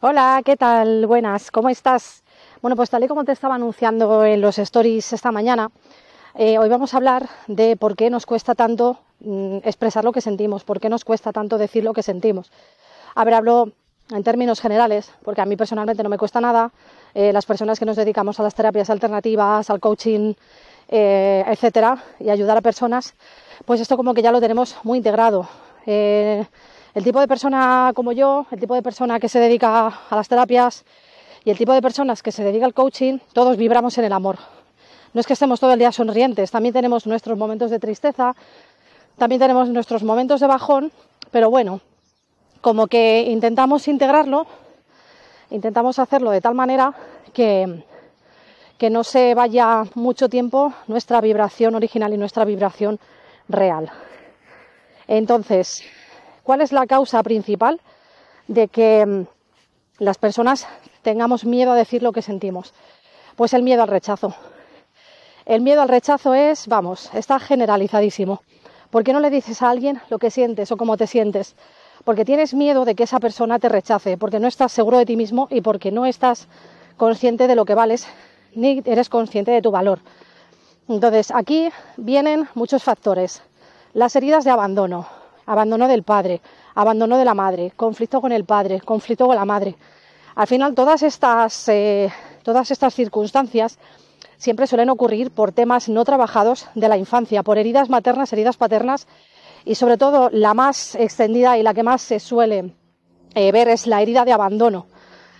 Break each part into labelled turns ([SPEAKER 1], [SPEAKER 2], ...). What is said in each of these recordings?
[SPEAKER 1] Hola, ¿qué tal? Buenas, ¿cómo estás? Bueno, pues tal y como te estaba anunciando en los stories esta mañana, eh, hoy vamos a hablar de por qué nos cuesta tanto mm, expresar lo que sentimos, por qué nos cuesta tanto decir lo que sentimos. A ver, hablo en términos generales, porque a mí personalmente no me cuesta nada. Eh, las personas que nos dedicamos a las terapias alternativas, al coaching, eh, etcétera, y ayudar a personas, pues esto como que ya lo tenemos muy integrado. El tipo de persona como yo, el tipo de persona que se dedica a las terapias y el tipo de personas que se dedica al coaching, todos vibramos en el amor. No es que estemos todo el día sonrientes, también tenemos nuestros momentos de tristeza, también tenemos nuestros momentos de bajón, pero bueno, como que intentamos integrarlo, intentamos hacerlo de tal manera que, que no se vaya mucho tiempo nuestra vibración original y nuestra vibración real. Entonces, ¿cuál es la causa principal de que mm, las personas tengamos miedo a decir lo que sentimos? Pues el miedo al rechazo. El miedo al rechazo es, vamos, está generalizadísimo. ¿Por qué no le dices a alguien lo que sientes o cómo te sientes? Porque tienes miedo de que esa persona te rechace, porque no estás seguro de ti mismo y porque no estás consciente de lo que vales ni eres consciente de tu valor. Entonces, aquí vienen muchos factores. Las heridas de abandono, abandono del padre, abandono de la madre, conflicto con el padre, conflicto con la madre. Al final, todas estas, eh, todas estas circunstancias siempre suelen ocurrir por temas no trabajados de la infancia, por heridas maternas, heridas paternas y sobre todo la más extendida y la que más se suele eh, ver es la herida de abandono.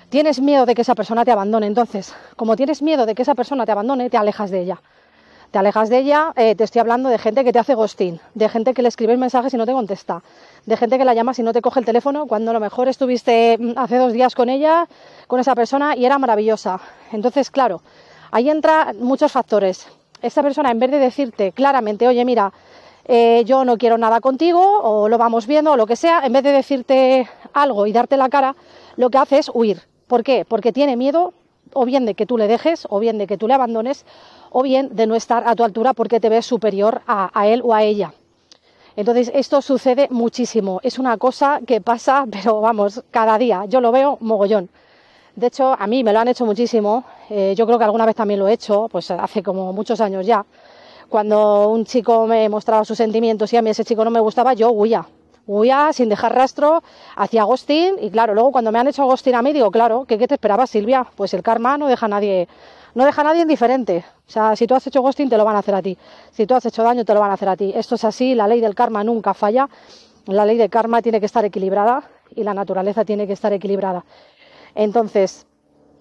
[SPEAKER 1] Tienes miedo de que esa persona te abandone, entonces, como tienes miedo de que esa persona te abandone, te alejas de ella. Te alejas de ella, eh, te estoy hablando de gente que te hace ghosting, de gente que le escribes mensajes y no te contesta, de gente que la llamas y no te coge el teléfono cuando a lo mejor estuviste mm, hace dos días con ella, con esa persona y era maravillosa. Entonces, claro, Ahí entran muchos factores. Esta persona, en vez de decirte claramente, oye, mira, eh, yo no quiero nada contigo, o lo vamos viendo, o lo que sea, en vez de decirte algo y darte la cara, lo que hace es huir. ¿Por qué? Porque tiene miedo, o bien de que tú le dejes, o bien de que tú le abandones, o bien de no estar a tu altura porque te ves superior a, él o a ella. Entonces, esto sucede muchísimo. Es una cosa que pasa, pero vamos, cada día. Yo lo veo mogollón. De hecho, a mí me lo han hecho muchísimo. Eh, yo creo que alguna vez también lo he hecho, pues hace como muchos años ya. Cuando un chico me mostraba sus sentimientos y a mí ese chico no me gustaba, yo huía. Huía sin dejar rastro, hacía Agostín y claro, luego cuando me han hecho Agostín a mí digo, claro, ¿qué, qué te esperabas, Silvia? Pues el karma no deja a nadie, no deja a nadie indiferente. O sea, si tú has hecho Agostín te lo van a hacer a ti. Si tú has hecho daño te lo van a hacer a ti. Esto es así, la ley del karma nunca falla. La ley del karma tiene que estar equilibrada y la naturaleza tiene que estar equilibrada. Entonces,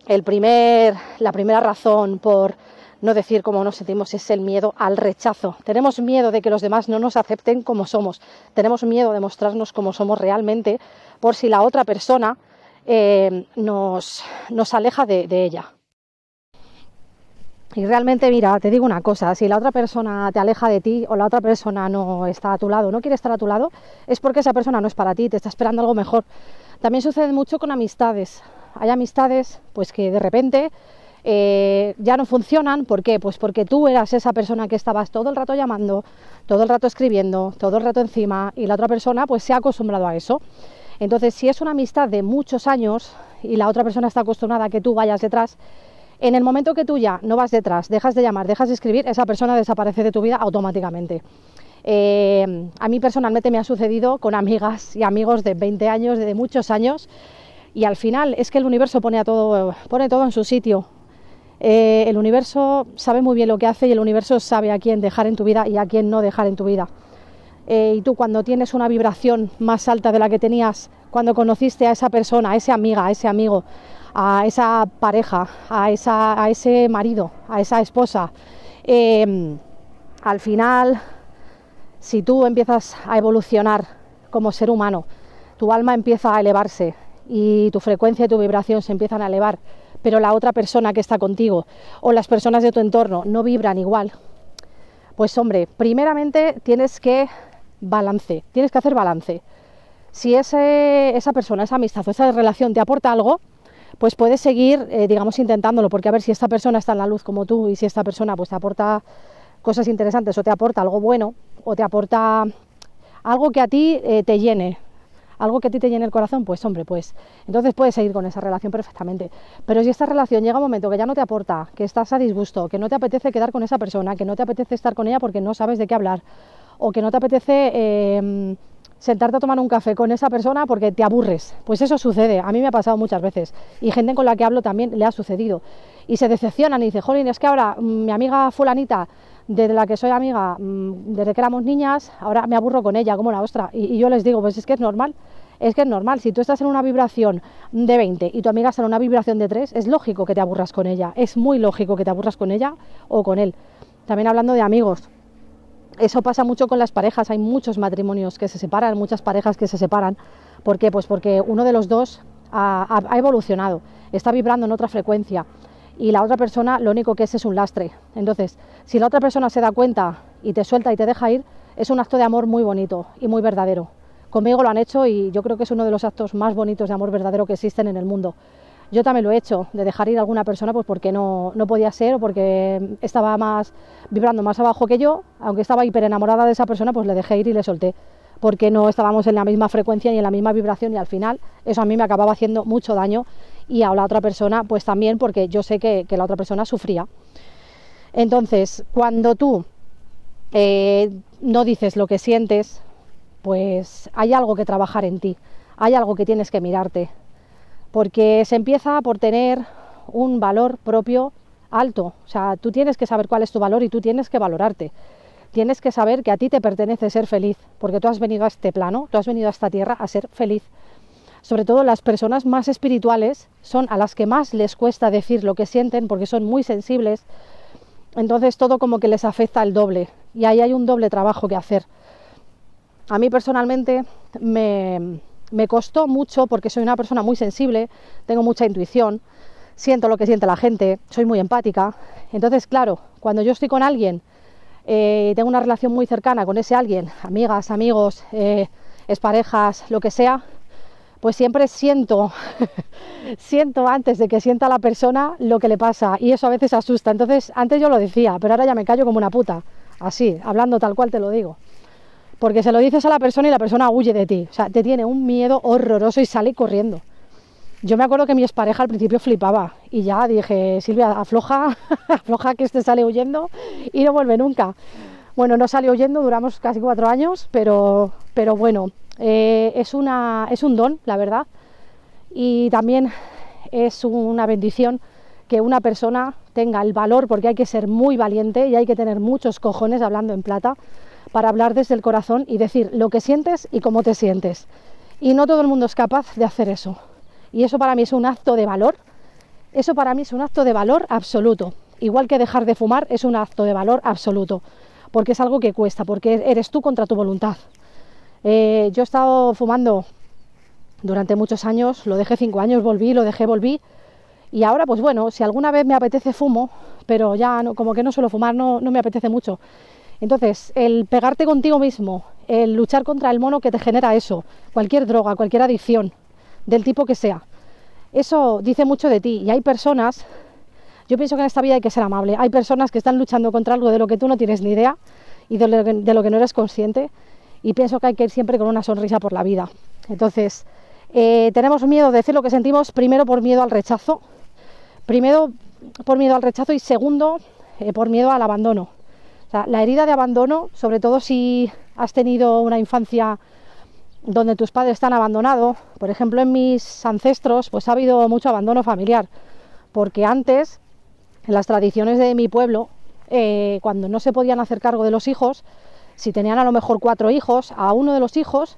[SPEAKER 1] el primer, la primera razón por no decir cómo nos sentimos es el miedo al rechazo. Tenemos miedo de que los demás no nos acepten como somos. Tenemos miedo de mostrarnos como somos realmente por si la otra persona eh, nos, nos, aleja de, de ella. Y realmente, mira, te digo una cosa, si la otra persona te aleja de ti o la otra persona no está a tu lado, no quiere estar a tu lado, es porque esa persona no es para ti, te está esperando algo mejor. También sucede mucho con amistades hay amistades pues que de repente eh, ya no funcionan. ¿Por qué? Pues porque tú eras esa persona que estabas todo el rato llamando, todo el rato escribiendo, todo el rato encima y la otra persona pues se ha acostumbrado a eso. Entonces, si es una amistad de muchos años y la otra persona está acostumbrada a que tú vayas detrás, en el momento que tú ya no vas detrás, dejas de llamar, dejas de escribir, esa persona desaparece de tu vida automáticamente. Eh, a mí personalmente me ha sucedido con amigas y amigos de 20 años, de muchos años, y al final es que el universo pone, a todo, pone todo en su sitio. Eh, el universo sabe muy bien lo que hace y el universo sabe a quién dejar en tu vida y a quién no dejar en tu vida. Eh, y tú cuando tienes una vibración más alta de la que tenías cuando conociste a esa persona, a esa amiga, a ese amigo, a esa pareja, a, ese marido, a esa esposa, em, al final, si tú empiezas a evolucionar como ser humano, tu alma empieza a elevarse, y tu frecuencia y tu vibración se empiezan a elevar, pero la otra persona que está contigo o las personas de tu entorno no vibran igual, pues hombre, primeramente tienes que balance, tienes que hacer balance. Si ese, esa persona, esa amistad o esa relación te aporta algo, pues puedes seguir, eh, digamos, intentándolo, porque a ver si esta persona está en la luz como tú y si esta persona pues te aporta cosas interesantes o te aporta algo bueno o te aporta algo que a ti eh, te llene, algo que a ti te llene el corazón, pues hombre, pues entonces puedes seguir con esa relación perfectamente. Pero si esta relación llega un momento que ya no te aporta, que estás a disgusto, que no te apetece quedar con esa persona, que no te apetece estar con ella porque no sabes de qué hablar, o que no te apetece eh, sentarte a tomar un café con esa persona porque te aburres, pues eso sucede, a mí me ha pasado muchas veces, y gente con la que hablo también le ha sucedido, y se decepcionan y dicen, jolín, es que ahora mm, mi amiga fulanita desde la que soy amiga mm, desde que éramos niñas, ahora me aburro con ella como la ostra. Y, yo les digo, pues es que es normal, es que es normal. Si tú estás en una vibración de 20 y tu amiga está en una vibración de 3, es lógico que te aburras con ella, es muy lógico que te aburras con ella o con él. También hablando de amigos, eso pasa mucho con las parejas, hay muchos matrimonios que se separan, muchas parejas que se separan. ¿Por qué? Pues porque uno de los dos ha evolucionado, está vibrando en otra frecuencia y la otra persona lo único que es es un lastre. Entonces, si la otra persona se da cuenta y te suelta y te deja ir, es un acto de amor muy bonito y muy verdadero. Conmigo lo han hecho y yo creo que es uno de los actos más bonitos de amor verdadero que existen en el mundo. Yo también lo he hecho, de dejar ir a alguna persona pues porque no, no podía ser o porque estaba más vibrando más abajo que yo, aunque estaba hiper enamorada de esa persona, pues le dejé ir y le solté, porque no estábamos en la misma frecuencia ni en la misma vibración y al final eso a mí me acababa haciendo mucho daño y a la otra persona pues también porque yo sé que, la otra persona sufría. Entonces, cuando tú eh, no dices lo que sientes, pues hay algo que trabajar en ti, hay algo que tienes que mirarte, porque se empieza por tener un valor propio alto, o sea, tú tienes que saber cuál es tu valor y tú tienes que valorarte. Tienes que saber que a ti te pertenece ser feliz, porque tú has venido a este plano, tú has venido a esta tierra a ser feliz sobre todo las personas más espirituales, son a las que más les cuesta decir lo que sienten porque son muy sensibles. Entonces todo como que les afecta el doble y ahí hay un doble trabajo que hacer. A mí personalmente me, me costó mucho porque soy una persona muy sensible, tengo mucha intuición, siento lo que siente la gente, soy muy empática. Entonces, claro, cuando yo estoy con alguien, eh, tengo una relación muy cercana con ese alguien, amigas, amigos, eh, parejas, lo que sea, pues siempre siento, siento antes de que sienta la persona lo que le pasa y eso a veces asusta. Entonces, antes yo lo decía, pero ahora ya me callo como una puta, así, hablando tal cual te lo digo. Porque se lo dices a la persona y la persona huye de ti, o sea, te tiene un miedo horroroso y sale corriendo. Yo me acuerdo que mi expareja al principio flipaba y ya dije, Silvia, afloja, afloja que este sale huyendo y no vuelve nunca. Bueno, no salió huyendo, duramos casi cuatro años, pero, pero bueno, eh, es, una, es un don, la verdad, y también es una bendición que una persona tenga el valor, porque hay que ser muy valiente y hay que tener muchos cojones, hablando en plata, para hablar desde el corazón y decir lo que sientes y cómo te sientes. Y no todo el mundo es capaz de hacer eso. Y eso para mí es un acto de valor. Eso para mí es un acto de valor absoluto. Igual que dejar de fumar es un acto de valor absoluto. Porque es algo que cuesta, porque eres tú contra tu voluntad. Eh, yo he estado fumando durante muchos años, lo dejé cinco años, volví, lo dejé, volví. Y ahora, pues bueno, si alguna vez me apetece fumo, pero ya no, como que no suelo fumar, no, no me apetece mucho. Entonces, el pegarte contigo mismo, el luchar contra el mono que te genera eso, cualquier droga, cualquier adicción, del tipo que sea, eso dice mucho de ti. Y hay personas, yo pienso que en esta vida hay que ser amable, hay personas que están luchando contra algo de lo que tú no tienes ni idea y de lo que no eres consciente y pienso que hay que ir siempre con una sonrisa por la vida. Entonces, eh, tenemos miedo de decir lo que sentimos, primero por miedo al rechazo, primero por miedo al rechazo y segundo eh, por miedo al abandono. La herida de abandono, sobre todo si has tenido una infancia donde tus padres están abandonados, por ejemplo en mis ancestros, pues ha habido mucho abandono familiar, porque antes, en las tradiciones de mi pueblo, eh, cuando no se podían hacer cargo de los hijos, si tenían a lo mejor cuatro hijos, a uno de los hijos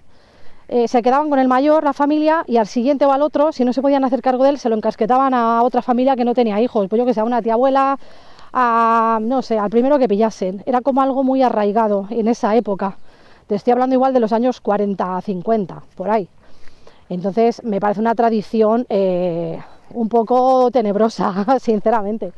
[SPEAKER 1] eh, se quedaban con el mayor, la familia, y al siguiente o al otro, si no se podían hacer cargo de él, se lo encasquetaban a otra familia que no tenía hijos, pues yo que sea, una tía abuela, a, no sé, al primero que pillasen. Era como algo muy arraigado en esa época. Te estoy hablando igual de los años 40, 50, por ahí. Entonces me parece una tradición eh, un poco tenebrosa, sinceramente.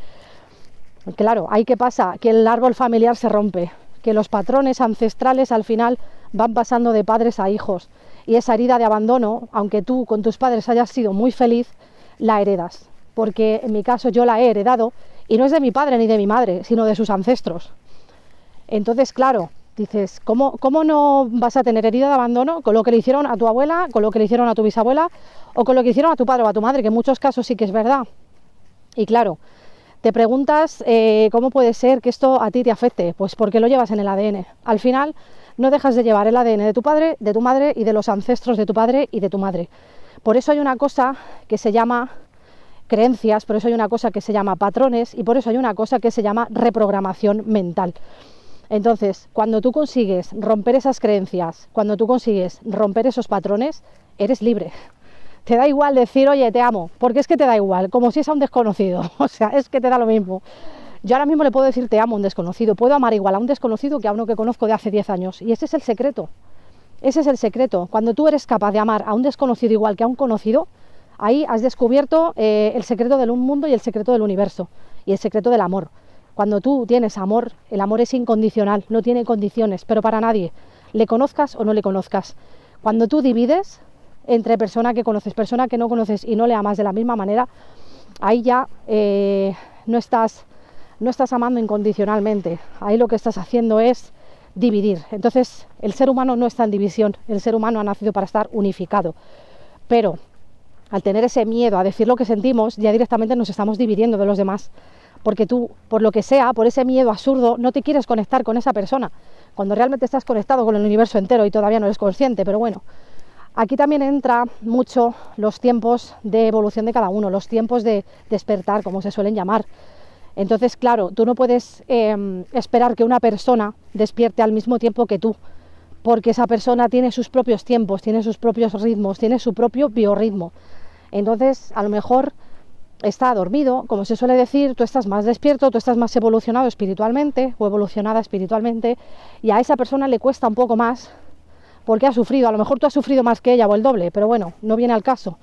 [SPEAKER 1] Claro, ahí qué pasa, que el árbol familiar se rompe que los patrones ancestrales al final van pasando de padres a hijos y esa herida de abandono, aunque tú con tus padres hayas sido muy feliz, la heredas, porque en mi caso yo la he heredado y no es de mi padre ni de mi madre, sino de sus ancestros. Entonces, claro, dices, ¿cómo, ¿cómo no vas a tener herida de abandono con lo que le hicieron a tu abuela, con lo que le hicieron a tu bisabuela o con lo que hicieron a tu padre o a tu madre, que en muchos casos sí que es verdad? Y claro, te preguntas eh, cómo puede ser que esto a ti te afecte, pues porque lo llevas en el ADN. Al final no dejas de llevar el ADN de tu padre, de tu madre y de los ancestros de tu padre y de tu madre. Por eso hay una cosa que se llama creencias, por eso hay una cosa que se llama patrones y por eso hay una cosa que se llama reprogramación mental. Entonces, cuando tú consigues romper esas creencias, cuando tú consigues romper esos patrones, eres libre. Te da igual decir, oye, te amo, porque es que te da igual, como si es a un desconocido. O sea, es que te da lo mismo. Yo ahora mismo le puedo decir te amo a un desconocido, puedo amar igual a un desconocido que a uno que conozco de hace 10 años. Y ese es el secreto. Ese es el secreto. Cuando tú eres capaz de amar a un desconocido igual que a un conocido, ahí has descubierto eh, el secreto del mundo y el secreto del universo y el secreto del amor. Cuando tú tienes amor, el amor es incondicional, no tiene condiciones, pero para nadie, le conozcas o no le conozcas. Cuando tú divides entre persona que conoces, persona que no conoces y no le amas de la misma manera, ahí ya eh, no, estás, no estás amando incondicionalmente. Ahí lo que estás haciendo es dividir. Entonces, el ser humano no está en división, el ser humano ha nacido para estar unificado. Pero al tener ese miedo a decir lo que sentimos, ya directamente nos estamos dividiendo de los demás porque tú, por lo que sea, por ese miedo absurdo, no te quieres conectar con esa persona, cuando realmente estás conectado con el universo entero y todavía no eres consciente, pero bueno, aquí también entra mucho los tiempos de evolución de cada uno, los tiempos de despertar, como se suelen llamar. Entonces, claro, tú no puedes em, esperar que una persona despierte al mismo tiempo que tú, porque esa persona tiene sus propios tiempos, tiene sus propios ritmos, tiene su propio biorritmo. Entonces, a lo mejor está dormido, como se suele decir, tú estás más despierto, tú estás más evolucionado espiritualmente o evolucionada espiritualmente y a esa persona le cuesta un poco más porque ha sufrido, a lo mejor tú has sufrido más que ella o el doble, pero bueno, no viene al caso.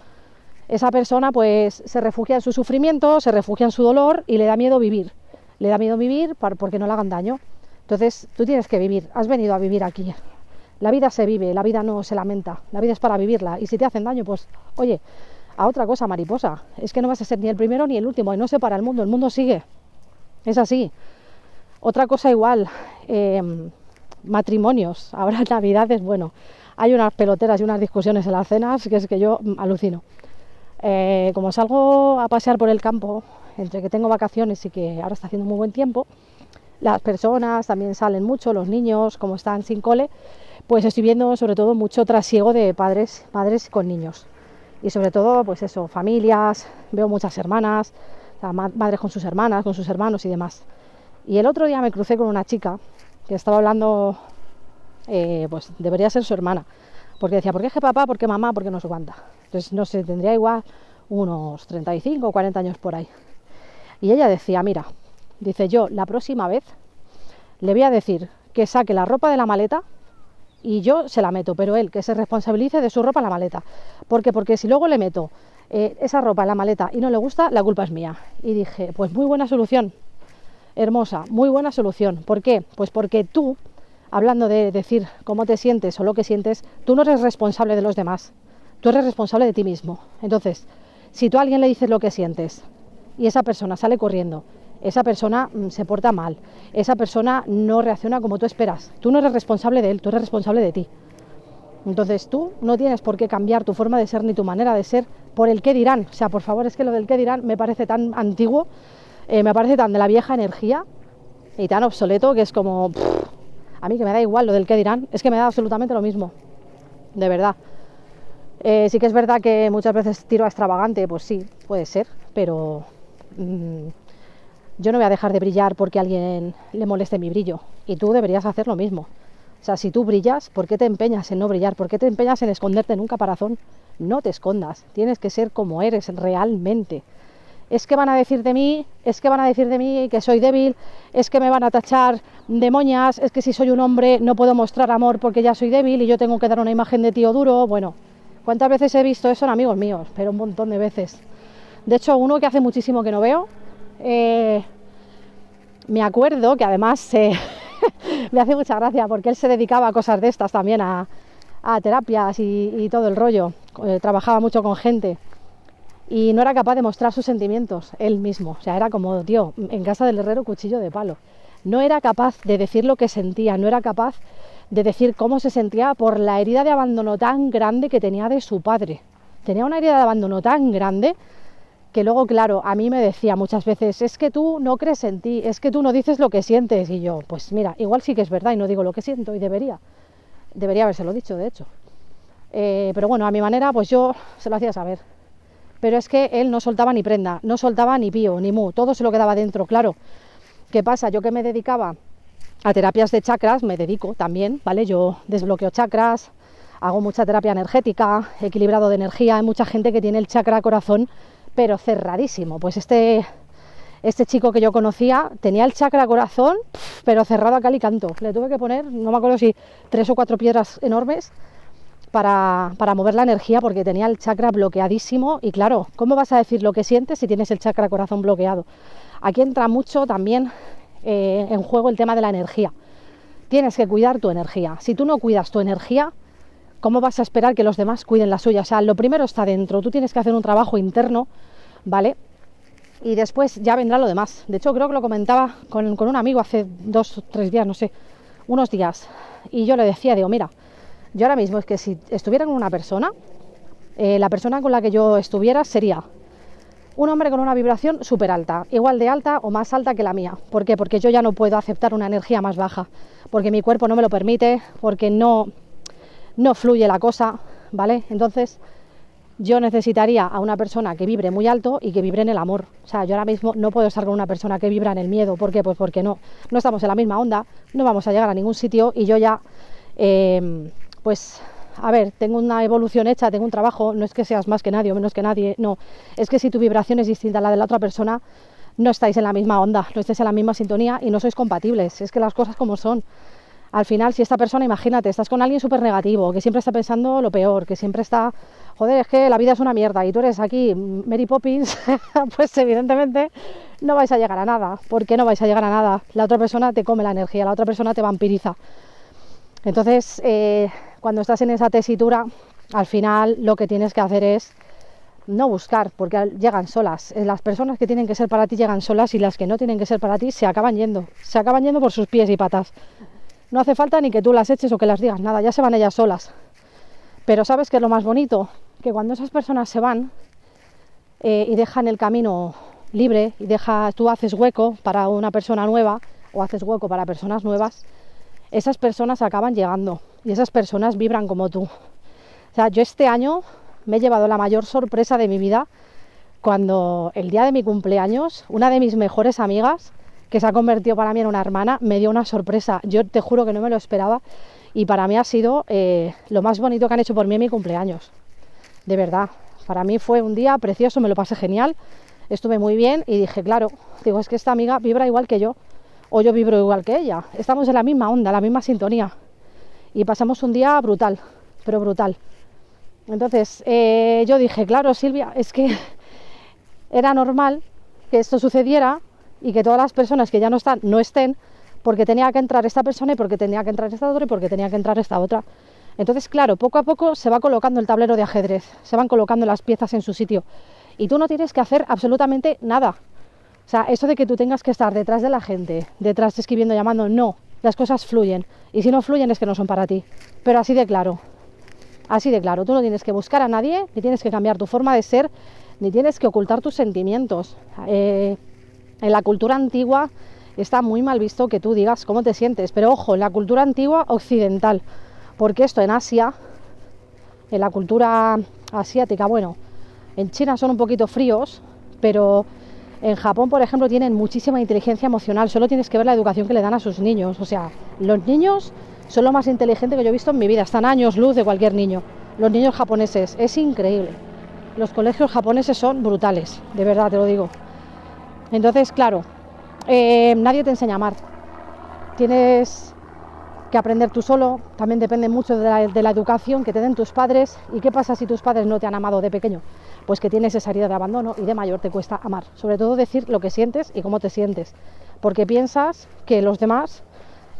[SPEAKER 1] Esa persona pues se refugia en su sufrimiento, se refugia en su dolor y le da miedo vivir. Le da miedo vivir porque no le hagan daño. Entonces tú tienes que vivir, has venido a vivir aquí. La vida se vive, la vida no se lamenta, la vida es para vivirla y si te hacen daño pues oye, a otra cosa, mariposa. Es que no vas a ser ni el primero ni el último, y no se para el mundo, el mundo sigue. Es así. Otra cosa igual, em, matrimonios. Ahora Navidades, bueno, hay unas peloteras y unas discusiones en las cenas que es que yo mm, alucino. Eh, como salgo a pasear por el campo, entre que tengo vacaciones y que ahora está haciendo muy buen tiempo, las personas también salen mucho, los niños, como están sin cole, pues estoy viendo sobre todo mucho trasiego de padres, padres con niños y sobre todo, pues eso, familias, veo muchas hermanas, madres con sus hermanas, con sus hermanos y demás. Y el otro día me crucé con una chica que estaba hablando, eh, pues debería ser su hermana, porque decía, ¿por qué es que papá? ¿Por qué mamá? ¿Por qué no se aguanta? Entonces, no sé, tendría igual unos 35 o 40 años por ahí. Y ella decía, mira, dice yo, la próxima vez le voy a decir que saque la ropa de la maleta y yo se la meto, pero él que se responsabilice de su ropa en la maleta. ¿Por qué? Porque si luego le meto eh, esa ropa en la maleta y no le gusta, la culpa es mía. Y dije, pues muy buena solución, hermosa, muy buena solución. ¿Por qué? Pues porque tú, hablando de decir cómo te sientes o lo que sientes, tú no eres responsable de los demás, tú eres responsable de ti mismo. Entonces, si tú a alguien le dices lo que sientes y esa persona sale corriendo esa persona mm, se porta mal, esa persona no reacciona como tú esperas. Tú no eres responsable de él, tú eres responsable de ti. Entonces tú no tienes por qué cambiar tu forma de ser ni tu manera de ser por el qué dirán. O sea, por favor, es que lo del qué dirán me parece tan antiguo, eh, me parece tan de la vieja energía y tan obsoleto que es como... a mí que me da igual lo del qué dirán, es que me da absolutamente lo mismo. De verdad. Eh, sí que es verdad que muchas veces tiro a extravagante, pues sí, puede ser, pero... Mm, yo no voy a dejar de brillar porque a alguien le moleste mi brillo. Y tú deberías hacer lo mismo. O sea, si tú brillas, ¿por qué te empeñas en no brillar? ¿Por qué te empeñas en esconderte en un caparazón? No te escondas, tienes que ser como eres realmente. Es que van a decir de mí, es que van a decir de mí que soy débil, es que me van a tachar de moñas, es que si soy un hombre no puedo mostrar amor porque ya soy débil y yo tengo que dar una imagen de tío duro. Bueno, ¿cuántas veces he visto eso en amigos míos? Pero un montón de veces. De hecho, uno que hace muchísimo que no veo, eh, me acuerdo que además me hace mucha gracia porque él se dedicaba a cosas de estas también, a, terapias y, todo el rollo. Eh, trabajaba mucho con gente y no era capaz de mostrar sus sentimientos él mismo. O sea, era como, tío, en casa del herrero cuchillo de palo. no era capaz de decir lo que sentía, no era capaz de decir cómo se sentía por la herida de abandono tan grande que tenía de su padre. Tenía una herida de abandono tan grande que luego, claro, a mí me decía muchas veces, es que tú no crees en ti, es que tú no dices lo que sientes. Y yo, pues mira, igual sí que es verdad y no digo lo que siento y debería. Debería habérselo dicho, de hecho. Eh, pero bueno, a mi manera, pues yo se lo hacía saber. Pero es que él no soltaba ni prenda, no soltaba ni pío, ni mu, todo se lo quedaba dentro, claro. ¿Qué pasa? Yo que me dedicaba a terapias de chakras, me dedico también, ¿vale? Yo desbloqueo chakras, hago mucha terapia energética, equilibrado de energía. Hay mucha gente que tiene el chakra corazón, pero cerradísimo. Pues este, este chico que yo conocía tenía el chakra corazón, pero cerrado a cal y canto. Le tuve que poner, no me acuerdo si tres o cuatro piedras enormes para, para, mover la energía porque tenía el chakra bloqueadísimo y claro, ¿cómo vas a decir lo que sientes si tienes el chakra corazón bloqueado? Aquí entra mucho también eh, en juego el tema de la energía. Tienes que cuidar tu energía. Si tú no cuidas tu energía, ¿cómo vas a esperar que los demás cuiden la suya? O sea, lo primero está dentro, tú tienes que hacer un trabajo interno, ¿vale? Y después ya vendrá lo demás. De hecho, creo que lo comentaba con, un amigo hace dos o tres días, no sé, unos días. Y yo le decía, digo, mira, yo ahora mismo es que si estuviera con una persona, eh, la persona con la que yo estuviera sería un hombre con una vibración súper alta, igual de alta o más alta que la mía. ¿Por qué? Porque yo ya no puedo aceptar una energía más baja, porque mi cuerpo no me lo permite, porque no, no fluye la cosa, ¿vale? Entonces yo necesitaría a una persona que vibre muy alto y que vibre en el amor. O sea, yo ahora mismo no puedo estar con una persona que vibra en el miedo. ¿Por qué? Pues porque no, no estamos en la misma onda, no vamos a llegar a ningún sitio y yo ya... Eh, pues a ver, tengo una evolución hecha, tengo un trabajo, no es que seas más que nadie o menos que nadie, no, es que si tu vibración es distinta a la de la otra persona, no estáis en la misma onda, no estáis en la misma sintonía y no sois compatibles, es que las cosas como son. Al final, si esta persona, imagínate, estás con alguien súper negativo, que siempre está pensando lo peor, que siempre está, joder, es que la vida es una mierda y tú eres aquí Mary Poppins, pues evidentemente no vais a llegar a nada. ¿Por qué no vais a llegar a nada? La otra persona te come la energía, la otra persona te vampiriza. Entonces, eh, cuando estás en esa tesitura, al final lo que tienes que hacer es no buscar, porque llegan solas. Eh, las personas que tienen que ser para ti llegan solas y las que no tienen que ser para ti se acaban yendo. Se acaban yendo por sus pies y patas. No hace falta ni que tú las eches o que las digas nada, ya se van ellas solas. Pero ¿sabes qué es lo más bonito? Que cuando esas personas se van eh, y dejan el camino libre y deja, tú haces hueco para una persona nueva o haces hueco para personas nuevas, esas personas acaban llegando y esas personas vibran como tú. O sea, yo este año me he llevado la mayor sorpresa de mi vida cuando el día de mi cumpleaños, una de mis mejores amigas, que se ha convertido para mí en una hermana, me dio una sorpresa. Yo te juro que no me lo esperaba y para mí ha sido eh, lo más bonito que han hecho por mí en mi cumpleaños. De verdad, para mí fue un día precioso, me lo pasé genial, estuve muy bien y dije, claro, digo, es que esta amiga vibra igual que yo o yo vibro igual que ella. Estamos en la misma onda, la misma sintonía. Y pasamos un día brutal, pero brutal. Entonces eh, yo dije, claro, Silvia, es que era normal que esto sucediera y que todas las personas que ya no están, no estén, porque tenía que entrar esta persona y porque tenía que entrar esta otra y porque tenía que entrar esta otra. Entonces, claro, poco a poco se va colocando el tablero de ajedrez, se van colocando las piezas en su sitio. Y tú no tienes que hacer absolutamente nada. O sea, eso de que tú tengas que estar detrás de la gente, detrás escribiendo, llamando, no, las cosas fluyen. Y si no fluyen es que no son para ti. Pero así de claro, así de claro, tú no tienes que buscar a nadie, ni tienes que cambiar tu forma de ser, ni tienes que ocultar tus sentimientos. Eh, en la cultura antigua está muy mal visto que tú digas cómo te sientes, pero ojo, en la cultura antigua occidental, porque esto en Asia, en la cultura asiática, bueno, en China son un poquito fríos, pero en Japón, por ejemplo, tienen muchísima inteligencia emocional. Solo tienes que ver la educación que le dan a sus niños. O sea, los niños son lo más inteligente que yo he visto en mi vida. Están años luz de cualquier niño. Los niños japoneses, es increíble. Los colegios japoneses son brutales, de verdad te lo digo. Entonces, claro, eh, nadie te enseña a amar. Tienes que aprender tú solo. También depende mucho de la, educación que te den tus padres. ¿Y qué pasa si tus padres no te han amado de pequeño? pues que tienes esa herida de abandono y de mayor te cuesta amar. Sobre todo decir lo que sientes y cómo te sientes, porque piensas que los demás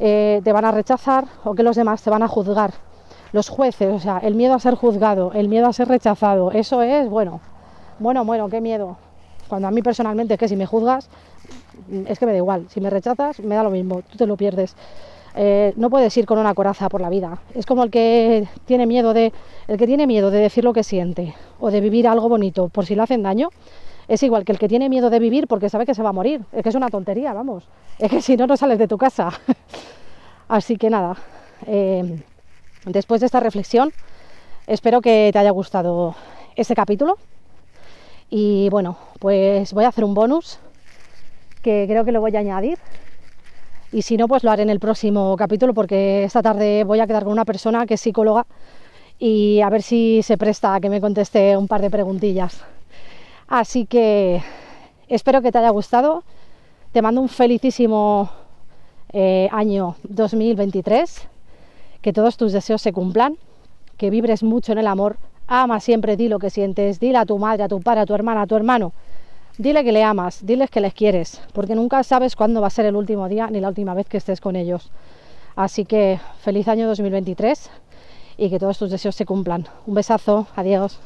[SPEAKER 1] eh, te van a rechazar o que los demás te van a juzgar. Los jueces, o sea, el miedo a ser juzgado, el miedo a ser rechazado, eso es, bueno, bueno, bueno, qué miedo. Cuando a mí personalmente, que si me juzgas, es que me da igual. Si me rechazas, me da lo mismo, tú te lo pierdes. Eh, no puedes ir con una coraza por la vida. Es como el que tiene miedo de, el que tiene miedo de decir lo que siente o de vivir algo bonito por si le hacen daño. Es igual que el que tiene miedo de vivir porque sabe que se va a morir. Es que es una tontería, vamos. Es que si no, no sales de tu casa. Así que nada, eh, después de esta reflexión, espero que te haya gustado este capítulo. Y bueno, pues voy a hacer un bonus que creo que lo voy a añadir. Y si no, pues lo haré en el próximo capítulo porque esta tarde voy a quedar con una persona que es psicóloga y a ver si se presta a que me conteste un par de preguntillas. Así que espero que te haya gustado. Te mando un felicísimo eh, año 2023. Que todos tus deseos se cumplan. Que vibres mucho en el amor. Ama siempre, di lo que sientes. Dile a tu madre, a tu padre, a tu hermana, a tu hermano Dile que le amas, diles que les quieres, porque nunca sabes cuándo va a ser el último día ni la última vez que estés con ellos. Así que feliz año 2023 y que todos tus deseos se cumplan. Un besazo, adiós.